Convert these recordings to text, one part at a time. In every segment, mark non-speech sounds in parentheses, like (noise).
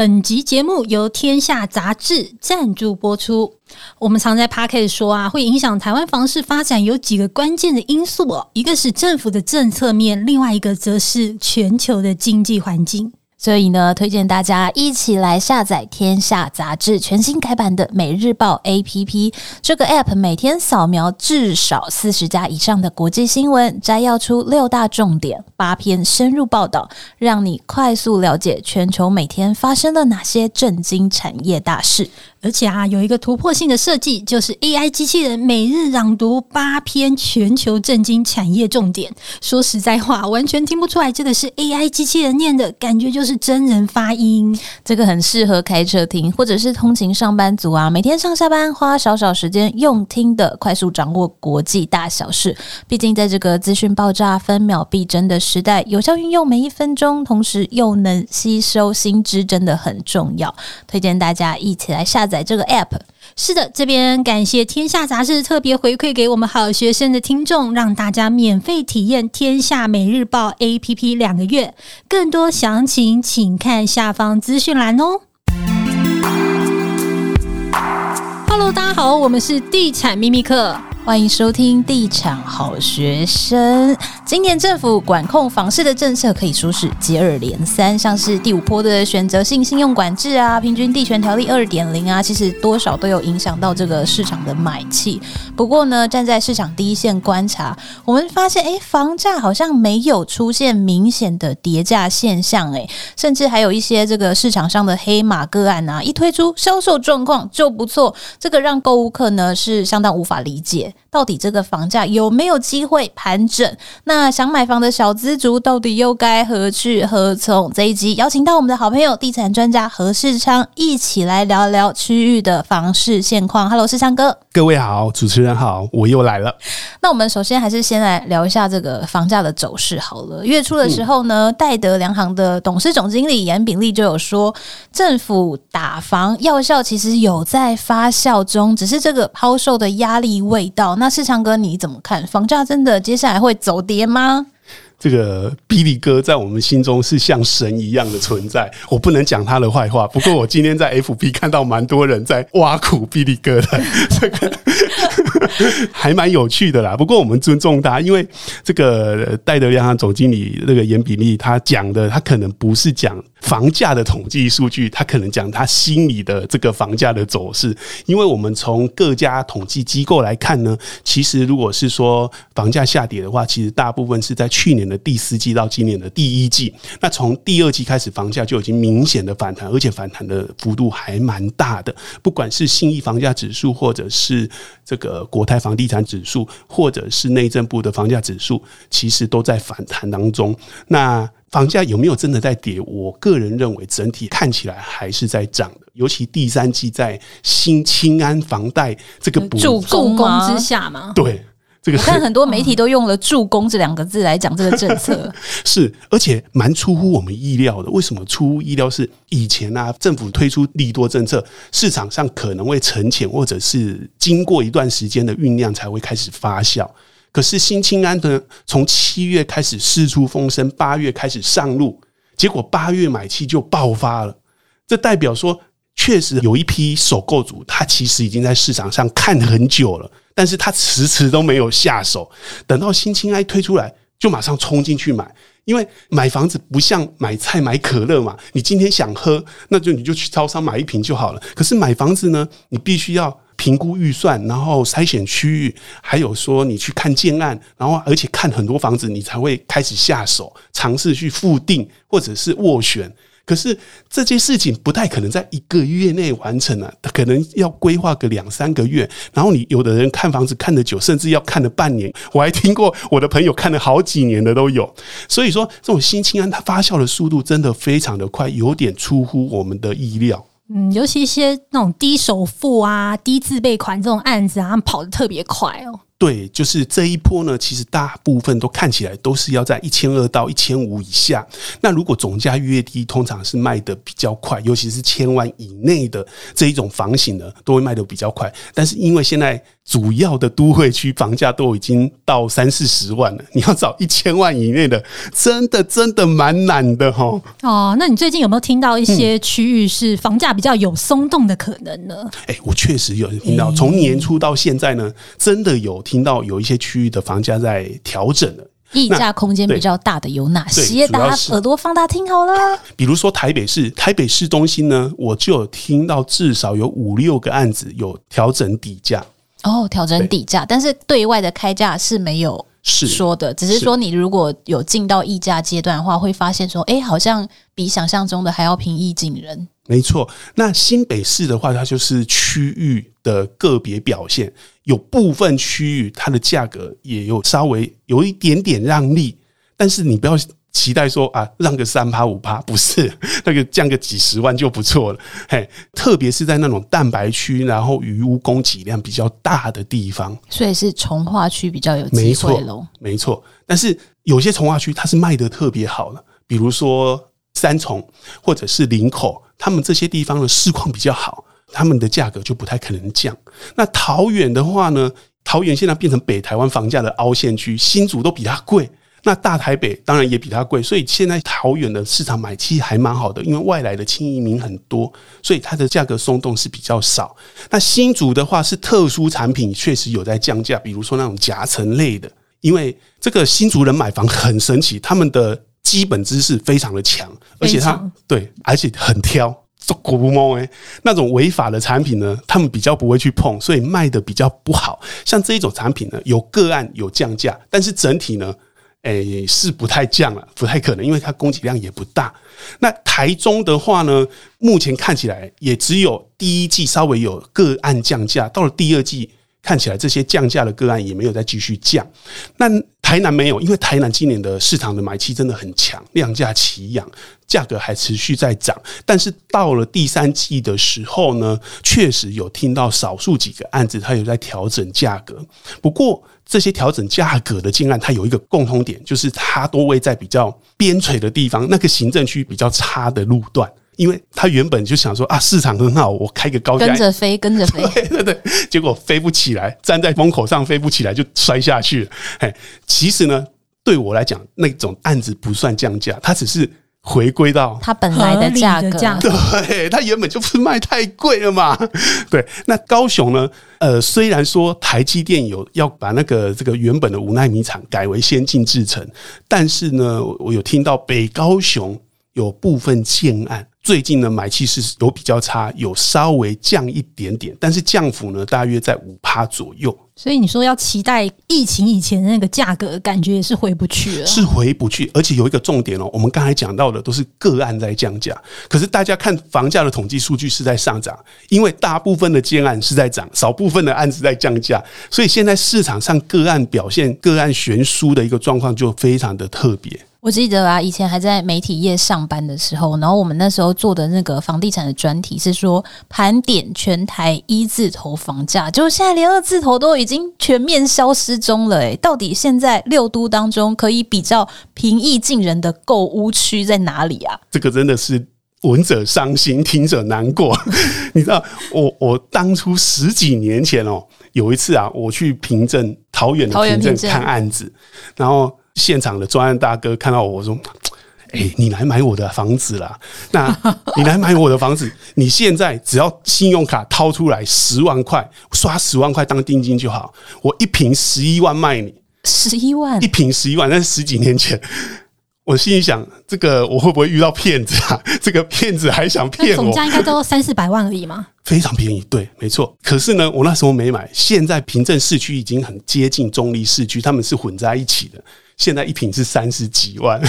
本集节目由天下杂志赞助播出。我们常在 Parker 说啊，会影响台湾房市发展有几个关键的因素哦，一个是政府的政策面，另外一个则是全球的经济环境。所以呢，推荐大家一起来下载《天下杂志》全新改版的《每日报》APP。这个 App 每天扫描至少四十家以上的国际新闻，摘要出六大重点，八篇深入报道，让你快速了解全球每天发生了哪些震惊产业大事。而且啊，有一个突破性的设计，就是 AI 机器人每日朗读八篇全球震惊产业重点。说实在话，完全听不出来这个是 AI 机器人念的，感觉就是真人发音。这个很适合开车听，或者是通勤上班族啊，每天上下班花少少时间用听的，快速掌握国际大小事。毕竟在这个资讯爆炸、分秒必争的时代，有效运用每一分钟，同时又能吸收新知，真的很重要。推荐大家一起来下。在这个 App，是的，这边感谢天下杂志特别回馈给我们好学生的听众，让大家免费体验天下每日报 APP 两个月，更多详情请看下方资讯栏哦。Hello，大家好，我们是地产秘密课。欢迎收听地产好学生。今年政府管控房市的政策可以说是接二连三，像是第五波的选择性信用管制啊，平均地权条例二点零啊，其实多少都有影响到这个市场的买气。不过呢，站在市场第一线观察，我们发现，诶，房价好像没有出现明显的跌价现象，诶，甚至还有一些这个市场上的黑马个案啊，一推出销售状况就不错，这个让购物客呢是相当无法理解。到底这个房价有没有机会盘整？那想买房的小资族到底又该何去何从？这一集邀请到我们的好朋友地产专家何世昌，一起来聊聊区域的房市现况。Hello，世昌哥，各位好，主持人好，我又来了。那我们首先还是先来聊一下这个房价的走势好了。月初的时候呢，戴德梁行的董事总经理严炳立就有说，政府打房药效其实有在发酵中，只是这个抛售的压力未到。那世昌哥你怎么看？房价真的接下来会走跌吗？这个比利哥在我们心中是像神一样的存在，我不能讲他的坏话。不过我今天在 FB 看到蛮多人在挖苦比利哥的，这个还蛮有趣的啦。不过我们尊重他，因为这个戴德梁行总经理那个严炳利他讲的，他可能不是讲。房价的统计数据，他可能讲他心里的这个房价的走势，因为我们从各家统计机构来看呢，其实如果是说房价下跌的话，其实大部分是在去年的第四季到今年的第一季。那从第二季开始，房价就已经明显的反弹，而且反弹的幅度还蛮大的。不管是信义房价指数，或者是这个国泰房地产指数，或者是内政部的房价指数，其实都在反弹当中。那房价有没有真的在跌？我个人认为整体看起来还是在涨的，尤其第三季在新清安房贷这个助攻之下嘛。对，这个我看很多媒体都用了“助攻”这两个字来讲这个政策，(laughs) 是而且蛮出乎我们意料的。为什么出乎意料？是以前啊，政府推出利多政策，市场上可能会沉潜，或者是经过一段时间的酝酿才会开始发酵。可是新青安呢，从七月开始释出风声，八月开始上路，结果八月买气就爆发了。这代表说，确实有一批首购族，他其实已经在市场上看很久了，但是他迟迟都没有下手。等到新青安推出来，就马上冲进去买。因为买房子不像买菜买可乐嘛，你今天想喝，那就你就去超商买一瓶就好了。可是买房子呢，你必须要。评估预算，然后筛选区域，还有说你去看建案，然后而且看很多房子，你才会开始下手，尝试去复定或者是斡旋。可是这件事情不太可能在一个月内完成啊，可能要规划个两三个月。然后你有的人看房子看得久，甚至要看了半年。我还听过我的朋友看了好几年的都有。所以说，这种新青安它发酵的速度真的非常的快，有点出乎我们的意料。嗯，尤其一些那种低首付啊、低自备款这种案子啊，他们跑得特别快哦。对，就是这一波呢，其实大部分都看起来都是要在一千二到一千五以下。那如果总价越低，通常是卖的比较快，尤其是千万以内的这一种房型呢，都会卖的比较快。但是因为现在主要的都会区房价都已经到三四十万了，(laughs) 你要找一千万以内的，真的真的蛮难的哈。哦，那你最近有没有听到一些区域是房价比较有松动的可能呢？哎、欸，我确实有听到，从年初到现在呢，真的有听到有一些区域的房价在调整了。溢价空间比较大的有哪些？大家耳朵放大听好了。比如说台北市，台北市中心呢，我就有听到至少有五六个案子有调整底价。哦，调整底价，但是对外的开价是没有说的，只是说你如果有进到议价阶段的话，会发现说，哎，好像比想象中的还要平易近人。没错，那新北市的话，它就是区域的个别表现，有部分区域它的价格也有稍微有一点点让利，但是你不要期待说啊，让个三趴五趴，不是 (laughs) 那个降个几十万就不错了。嘿，特别是在那种蛋白区，然后鱼屋供给量比较大的地方，所以是从化区比较有机会喽。没错，但是有些从化区它是卖的特别好的，比如说三重或者是林口。他们这些地方的市况比较好，他们的价格就不太可能降。那桃园的话呢？桃园现在变成北台湾房价的凹陷区，新竹都比它贵。那大台北当然也比它贵，所以现在桃园的市场买气还蛮好的，因为外来的轻移民很多，所以它的价格松动是比较少。那新竹的话是特殊产品，确实有在降价，比如说那种夹层类的，因为这个新竹人买房很神奇，他们的。基本知识非常的强，而且他对，而且很挑，做古不猫哎，那种违法的产品呢，他们比较不会去碰，所以卖的比较不好。像这一种产品呢，有个案有降价，但是整体呢，诶、是不太降了，不太可能，因为它供给量也不大。那台中的话呢，目前看起来也只有第一季稍微有个案降价，到了第二季。看起来这些降价的个案也没有再继续降，那台南没有，因为台南今年的市场的买气真的很强，量价齐扬，价格还持续在涨。但是到了第三季的时候呢，确实有听到少数几个案子它有在调整价格。不过这些调整价格的建案，它有一个共通点，就是它都位在比较边陲的地方，那个行政区比较差的路段。因为他原本就想说啊，市场很好，我开个高价，跟着飞，跟着飞，(laughs) 对对对，结果飞不起来，站在风口上飞不起来，就摔下去了。哎，其实呢，对我来讲，那种案子不算降价，它只是回归到它本来的价格。对，它原本就不是卖太贵了嘛。(laughs) 对，那高雄呢？呃，虽然说台积电有要把那个这个原本的五奈米厂改为先进制程，但是呢，我有听到北高雄有部分建案。最近呢买气是有比较差，有稍微降一点点，但是降幅呢，大约在五趴左右。所以你说要期待疫情以前的那个价格，感觉也是回不去了。是回不去，而且有一个重点哦，我们刚才讲到的都是个案在降价，可是大家看房价的统计数据是在上涨，因为大部分的建案是在涨，少部分的案子在降价，所以现在市场上个案表现、个案悬殊的一个状况就非常的特别。我记得啊，以前还在媒体业上班的时候，然后我们那时候做的那个房地产的专题是说盘点全台一字头房价，就现在连二字头都已经全面消失中了。诶，到底现在六都当中可以比较平易近人的购屋区在哪里啊？这个真的是闻者伤心，听者难过。(laughs) 你知道，我我当初十几年前哦，有一次啊，我去平镇桃园的平镇看案子，然后。现场的专案大哥看到我，我说：“ (tsk) 哎、欸，你来买我的房子啦。那 (laughs) 你来买我的房子，你现在只要信用卡掏出来十万块，刷十万块当定金就好。我一瓶十一万卖你，十一万，一瓶十一万，那是十几年前。我心里想，这个我会不会遇到骗子啊？(laughs) 这个骗子还想骗我？总价应该都三四百万而已嘛。非常便宜，对，没错。可是呢，我那时候没买。现在平镇市区已经很接近中立市区，他们是混在一起的。现在一瓶是三十几万。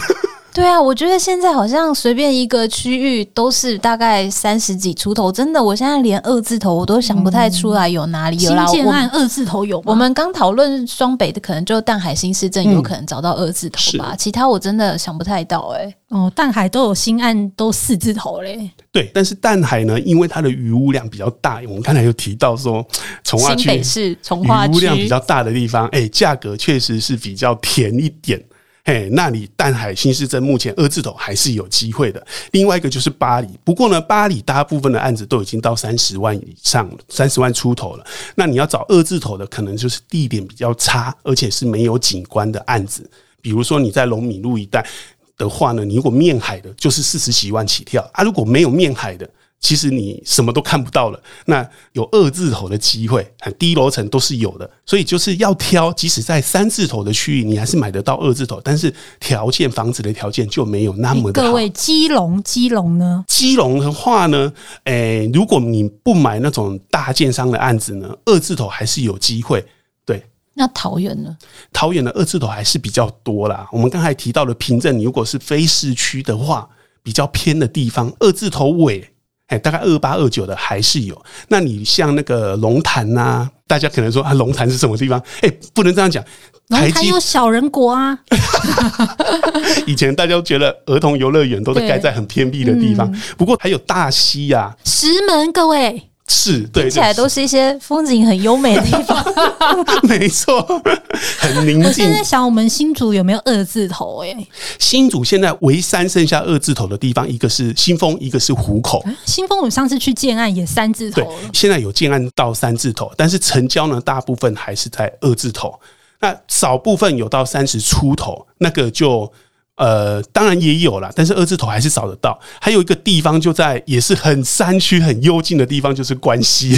对啊，我觉得现在好像随便一个区域都是大概三十几出头，真的，我现在连二字头我都想不太出来有哪里有啦。新建案二字头有吗？我们刚讨论双北的，可能就淡海新市镇有可能找到二字头吧，嗯、其他我真的想不太到哎、欸。哦，淡海都有新案都四字头嘞。对，但是淡海呢，因为它的余屋量比较大，我们刚才有提到说，从化区是从化区余屋量比较大的地方，哎，价格确实是比较甜一点。嘿，那里淡海新市镇目前二字头还是有机会的。另外一个就是八里，不过呢，八里大部分的案子都已经到三十万以上了，三十万出头了。那你要找二字头的，可能就是地点比较差，而且是没有景观的案子。比如说你在龙米路一带的话呢，你如果面海的，就是四十几万起跳啊；如果没有面海的，其实你什么都看不到了，那有二字头的机会，很低楼层都是有的，所以就是要挑。即使在三字头的区域，你还是买得到二字头，但是条件房子的条件就没有那么的好。各位，基隆，基隆呢？基隆的话呢，诶、欸，如果你不买那种大建商的案子呢，二字头还是有机会。对，那桃园呢？桃园的二字头还是比较多啦。我们刚才提到的平镇，你如果是非市区的话，比较偏的地方，二字头尾。哎，大概二八二九的还是有。那你像那个龙潭呐，大家可能说啊，龙潭是什么地方？哎，不能这样讲。龙潭有小人国啊。(laughs) 以前大家都觉得儿童游乐园都是盖在很偏僻的地方，嗯、不过还有大溪呀、啊、石门，各位。是，对，听起来都是一些风景很优美的地方。(laughs) 没错，很宁静。我现在想，我们新竹有没有二字头？哎，新竹现在唯三剩下二字头的地方，一个是新丰，一个是湖口。新丰，我上次去建案也三字头了。现在有建案到三字头，但是成交呢，大部分还是在二字头。那少部分有到三十出头，那个就。呃，当然也有啦，但是二字头还是找得到。还有一个地方就在也是很山区、很幽静的地方，就是关西。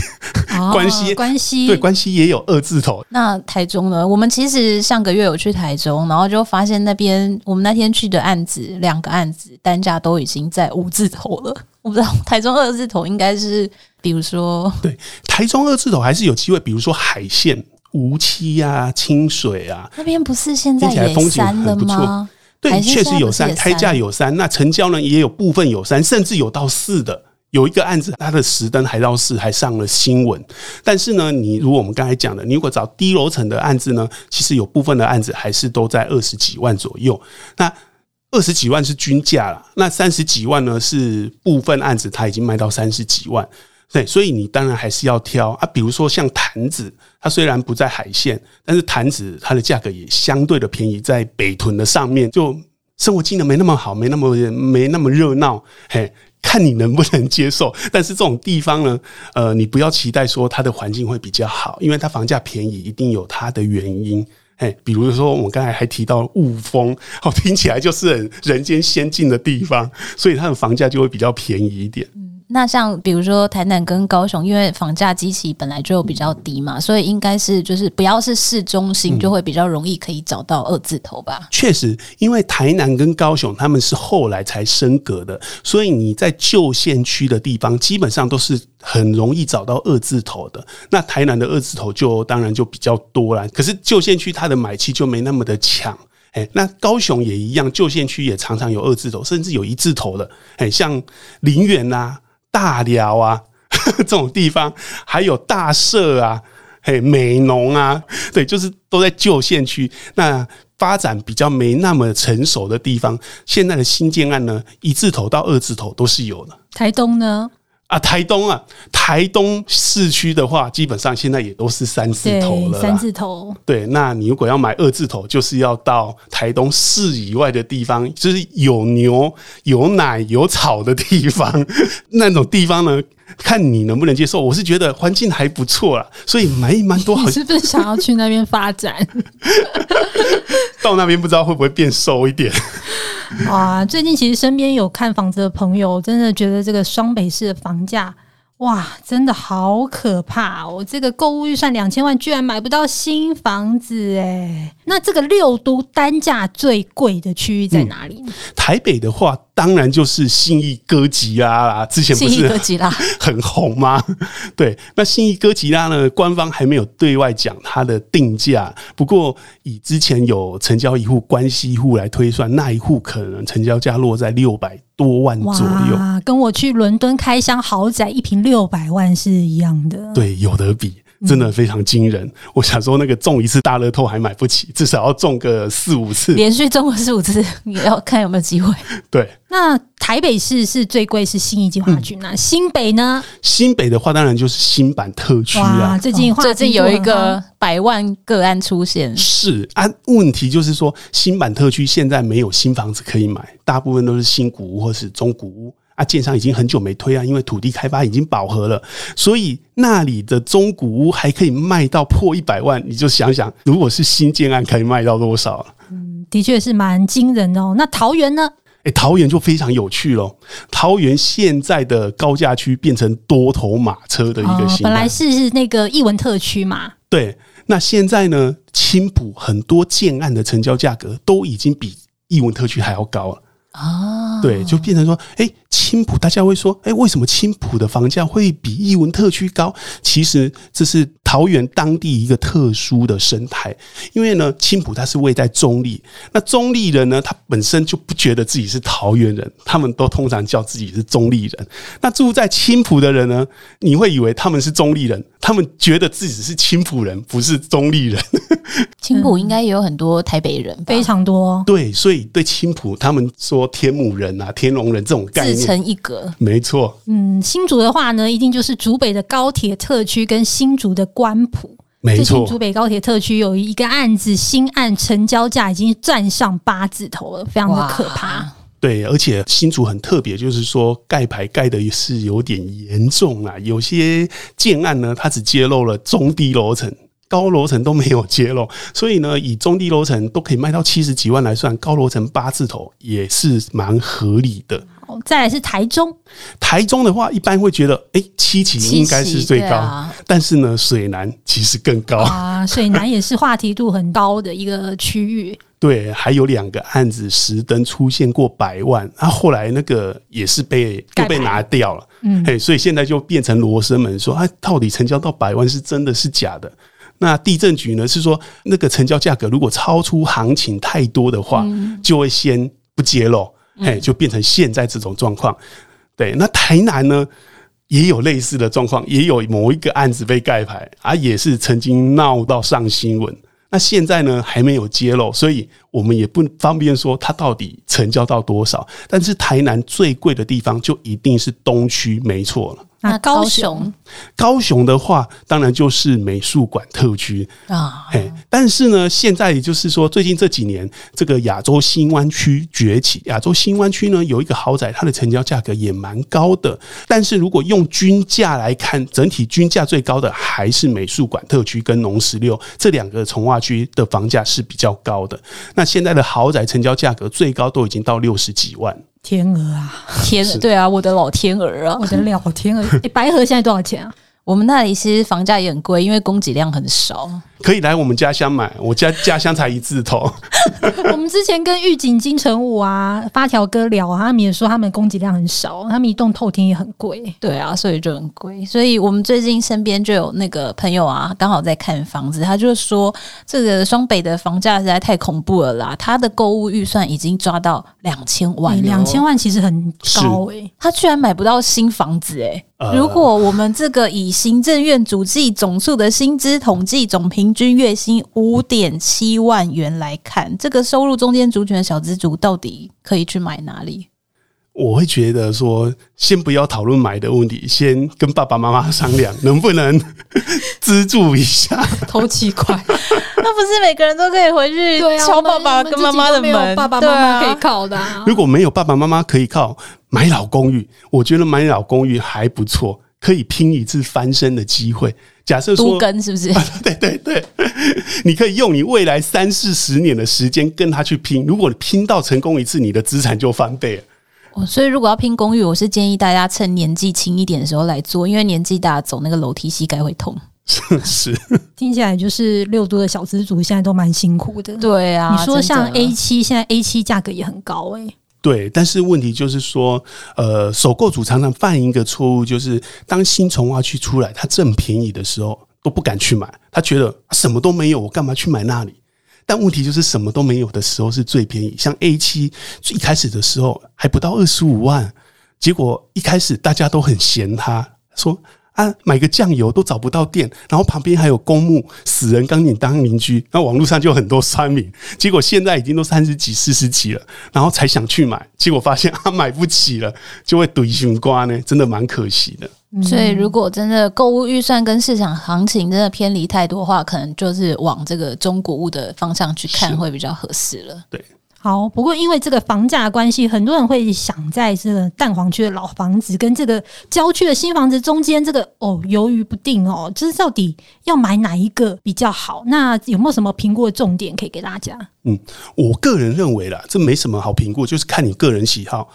哦、(laughs) 关西，关西，对，关西也有二字头。那台中呢？我们其实上个月有去台中，然后就发现那边我们那天去的案子，两个案子单价都已经在五字头了。(laughs) 我不知道台中二字头应该是，比如说，对，台中二字头还是有机会，比如说海线、梧栖啊、清水啊，那边不是现在也山了吗？对，确实有三，开价有三，那成交呢也有部分有三，甚至有到四的。有一个案子，它的实登还到四，还上了新闻。但是呢，你如果我们刚才讲的，你如果找低楼层的案子呢，其实有部分的案子还是都在二十几万左右。那二十几万是均价了，那三十几万呢是部分案子，它已经卖到三十几万。对，所以你当然还是要挑啊。比如说像潭子，它虽然不在海线，但是潭子它的价格也相对的便宜，在北屯的上面，就生活机能没那么好，没那么没那么热闹，嘿，看你能不能接受。(laughs) 但是这种地方呢，呃，你不要期待说它的环境会比较好，因为它房价便宜，一定有它的原因。嘿，比如说我们刚才还提到雾峰，(laughs) 哦，听起来就是人间仙境的地方，所以它的房价就会比较便宜一点。那像比如说台南跟高雄，因为房价基期本来就比较低嘛，所以应该是就是不要是市中心，就会比较容易可以找到二字头吧？嗯，确实，因为台南跟高雄他们是后来才升格的，所以你在旧县区的地方基本上都是很容易找到二字头的。那台南的二字头就当然就比较多了，可是旧县区它的买气就没那么的强。哎，那高雄也一样，旧县区也常常有二字头，甚至有一字头的。哎，像林园呐。大寮啊，(laughs) 这种地方，还有大社啊，嘿，美浓啊，对，就是都在旧县区，那发展比较没那么成熟的地方，现在的新建案呢，一字头到二字头都是有的。台东呢？啊，台东啊，台东市区的话，基本上现在也都是三字头了。三字头。对，那你如果要买二字头，就是要到台东市以外的地方，就是有牛、有奶、有草的地方，(laughs) 那种地方呢，看你能不能接受。我是觉得环境还不错啦，所以买蛮多好。你是不是想要去那边发展？(laughs) 到那边不知道会不会变瘦一点。(laughs) 哇，最近其实身边有看房子的朋友，真的觉得这个双北市的房价。哇，真的好可怕哦！这个购物预算两千万，居然买不到新房子哎。那这个六都单价最贵的区域在哪里？嗯，台北的话，当然就是信义哥吉拉啦。之前不是哥吉拉 (laughs) 很红吗？(laughs) 对，那信义哥吉拉呢，官方还没有对外讲它的定价。不过以之前有成交一户关系户来推算，那一户可能成交价落在六百多万左右。跟我去伦敦开箱豪宅一平六百万是一样的。对，有得比。真的非常惊人。我想说，那个中一次大乐透还买不起，至少要中个四五次，连续中个四五次，也要看有没有机会。(laughs) 对，那台北市是最贵，是新一计划区，那新北呢？新北的话，当然就是新版特区啊。最近最近有一个百万个案出现，是啊。问题就是说，新版特区现在没有新房子可以买，大部分都是新古屋或是中古屋。啊，建商已经很久没推啊，因为土地开发已经饱和了，所以那里的中古屋还可以卖到破一百万，你就想想，如果是新建案，可以卖到多少？嗯，的确是蛮惊人的哦。那桃园呢？诶、欸，桃园就非常有趣喽。桃园现在的高价区变成多头马车的一个新、哦，本来是是那个艺文特区嘛。对，那现在呢，青浦很多建案的成交价格都已经比艺文特区还要高了。啊，对，就变成说，哎，青埔，大家会说，哎，为什么青埔的房价会比艺文特区高？其实这是桃园当地一个特殊的生态，因为呢，青埔它是位在中立，那中立人呢，他本身就不觉得自己是桃园人，他们都通常叫自己是中立人。那住在青埔的人呢，你会以为他们是中立人，他们觉得自己是青浦人，不是中立人。(laughs) 青浦应该也有很多台北人，非常多。对，所以对青浦，他们说天母人啊、天龙人这种概念自成一格。没错。嗯，新竹的话呢，一定就是竹北的高铁特区跟新竹的关埔。没错，竹北高铁特区有一个案子，新案成交价已经站上八字头了，非常的可怕。对，而且新竹很特别，就是说盖牌盖的是有点严重啊。有些建案呢，它只揭露了中低楼层。高楼层都没有揭露，所以呢，以中低楼层都可以卖到七十几万来算，高楼层八字头也是蛮合理的。再来是台中，台中的话，一般会觉得，哎、欸，七期应该是最高，啊、但是呢，水南其实更高啊。水南也是话题度很高的一个区域。对，还有两个案子实登出现过百万，然、啊、后后来那个也是被又被拿掉了。嗯，嘿，所以现在就变成罗生门，说，哎，到底成交到百万是真的是假的？那地震局呢？是说那个成交价格如果超出行情太多的话，就会先不揭露，哎，就变成现在这种状况。对，那台南呢也有类似的状况，也有某一个案子被盖牌，啊，也是曾经闹到上新闻。那现在呢还没有揭露，所以我们也不方便说它到底成交到多少。但是台南最贵的地方就一定是东区，没错了。那高雄，高雄的话，当然就是美术馆特区啊。哎，但是呢，现在也就是说，最近这几年，这个亚洲新湾区崛起，亚洲新湾区呢有一个豪宅，它的成交价格也蛮高的。但是如果用均价来看，整体均价最高的还是美术馆特区跟农十六这两个从化区的房价是比较高的。那现在的豪宅成交价格最高都已经到六十几万。天鹅啊，天鹅，对啊，我的老天鹅啊，我的老天鹅。欸，(laughs) 白河现在多少钱啊？我们那里其实房价也很贵，因为供给量很少。可以来我们家乡买，我家家乡才一字头。(laughs) 我们之前跟御景金城武啊、发条哥聊啊，他们也说他们供给量很少，他们一栋透天也很贵。对啊，所以就很贵。所以我们最近身边就有那个朋友啊，刚好在看房子，他就说这个双北的房价实在太恐怖了啦，他的购物预算已经抓到两千万，两千万其实很高哎、欸，他居然买不到新房子哎、欸。如果我们这个以行政院主计总处的薪资统计总平均月薪五点七万元来看，这个收入中间族群的小资族到底可以去买哪里？我会觉得说，先不要讨论买的问题，先跟爸爸妈妈商量，能不能 (laughs) 资助一下？投七块，(laughs) 那不是每个人都可以回去敲爸爸跟妈妈的门？爸爸妈妈可以靠的、啊。如果没有爸爸妈妈可以靠，买老公寓，我觉得买老公寓还不错，可以拼一次翻身的机会。假设说，都更是不是？对 (laughs) 对对，(laughs) 你可以用你未来三四十年的时间跟他去拼。如果你拼到成功一次，你的资产就翻倍了。所以，如果要拼公寓，我是建议大家趁年纪轻一点的时候来做，因为年纪大走那个楼梯膝盖会痛。(laughs) 是，听起来就是六都的小资族现在都蛮辛苦的。对啊，你说像 A 七，现在 A 七价格也很高哎、欸。对，但是问题就是说，呃，首购族常常犯一个错误，就是当新重划区出来，它正便宜的时候都不敢去买，他觉得什么都没有，我干嘛去买那里？但问题就是什么都没有的时候是最便宜，像 A 七最一开始的时候还不到二十五万，结果一开始大家都很嫌它，说啊，买个酱油都找不到店，然后旁边还有公墓，死人赶紧当邻居。那网络上就很多酸民，结果现在已经都三十几、四十几了，然后才想去买，结果发现他、啊、买不起了，就会怼熊瓜呢，真的蛮可惜的。所以，如果真的购物预算跟市场行情真的偏离太多的话，可能就是往这个中古物的方向去看会比较合适了。对。好，不过因为这个房价关系，很多人会想在这个蛋黄区的老房子跟这个郊区的新房子中间，这个哦犹豫不定哦，就是到底要买哪一个比较好？那有没有什么评估的重点可以给大家？嗯，我个人认为啦，这没什么好评估，就是看你个人喜好。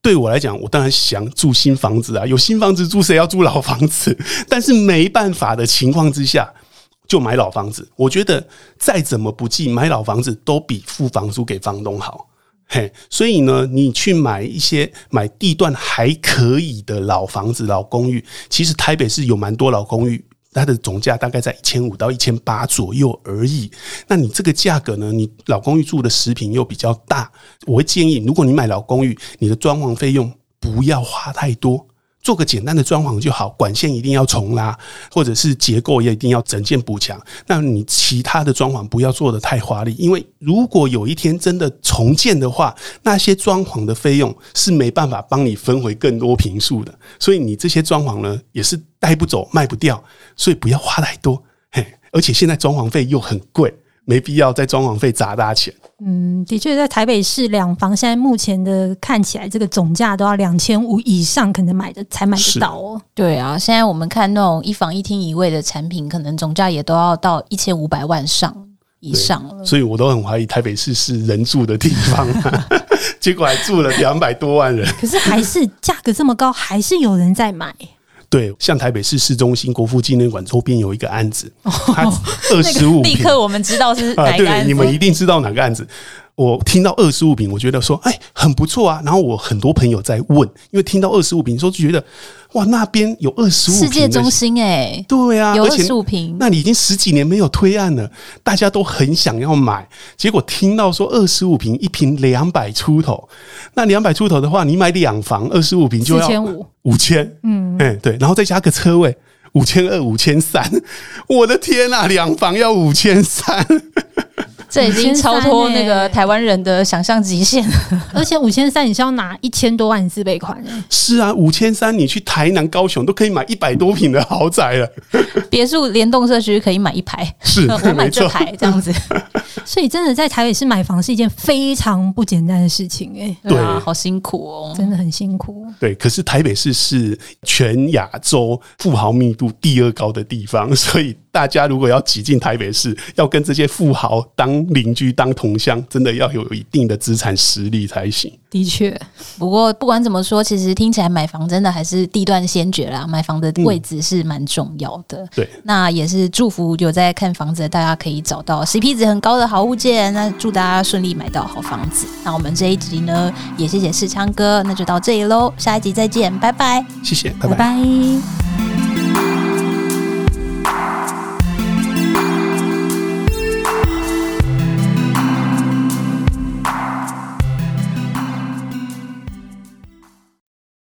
对我来讲，我当然想住新房子啊，有新房子住，谁要住老房子？(laughs) 但是没办法的情况之下。就买老房子，我觉得再怎么不济，买老房子都比付房租给房东好。嘿，所以呢，你去买一些买地段还可以的老房子、老公寓，其实台北市有蛮多老公寓，它的总价大概在一千五到一千八左右而已。那你这个价格呢，你老公寓住的十坪又比较大，我会建议，如果你买老公寓，你的装潢费用不要花太多。做个简单的装潢就好，管线一定要重拉，或者是结构也一定要整件补强。那你其他的装潢不要做得太华丽，因为如果有一天真的重建的话，那些装潢的费用是没办法帮你分回更多坪数的。所以你这些装潢呢，也是带不走、卖不掉，所以不要花太多。嘿，而且现在装潢费又很贵。没必要在装潢费砸大钱。嗯，的确，在台北市两房，现在目前的看起来，这个总价都要两千五以上，可能买的才买得到哦。对啊，现在我们看那种一房一厅一卫的产品，可能总价也都要到一千五百万上以上了。所以我都很怀疑台北市是人住的地方，(laughs) 结果还住了两百多万人。可是还是价格这么高，还是有人在买。对，像台北市市中心国父纪念馆周边有一个案子，它二十五坪，立刻我们知道是哪个案子。啊，对，你们一定知道哪个案子。我听到二十五平，我觉得说，哎，很不错啊。然后我很多朋友在问，因为听到二十五平，说就觉得，哇，那边有二十五坪，世界中心哎、欸，对啊，有二十五平，那你已经十几年没有推案了，大家都很想要买。结果听到说二十五平一瓶两百出头，那两百出头的话，你买两房二十五平就要四千五，五千，嗯，哎，对，然后再加个车位，五千二、五千三，我的天呐，两房要五千三。这已经超脱那个台湾人的想象极限了，(laughs) 而且五千三你是要拿一千多万自备款。是啊，五千三你去台南、高雄都可以买一百多平的豪宅了，(laughs) 别墅联动社区可以买一排，是 (laughs) 我买这排这样子。所以真的在台北市买房是一件非常不简单的事情哎，对啊，好辛苦哦，真的很辛苦。对，可是台北市是全亚洲富豪密度第二高的地方，所以。大家如果要挤进台北市，要跟这些富豪当邻居、当同乡，真的要有一定的资产实力才行。的确，不过不管怎么说，其实听起来买房真的还是地段先决啦。买房的位置是蛮重要的。嗯。对，那也是祝福有在看房子的大家可以找到 CP 值很高的好物件。那祝大家顺利买到好房子。那我们这一集呢，也谢谢世昌哥，那就到这里喽。下一集再见，拜拜。谢谢，拜拜。拜拜。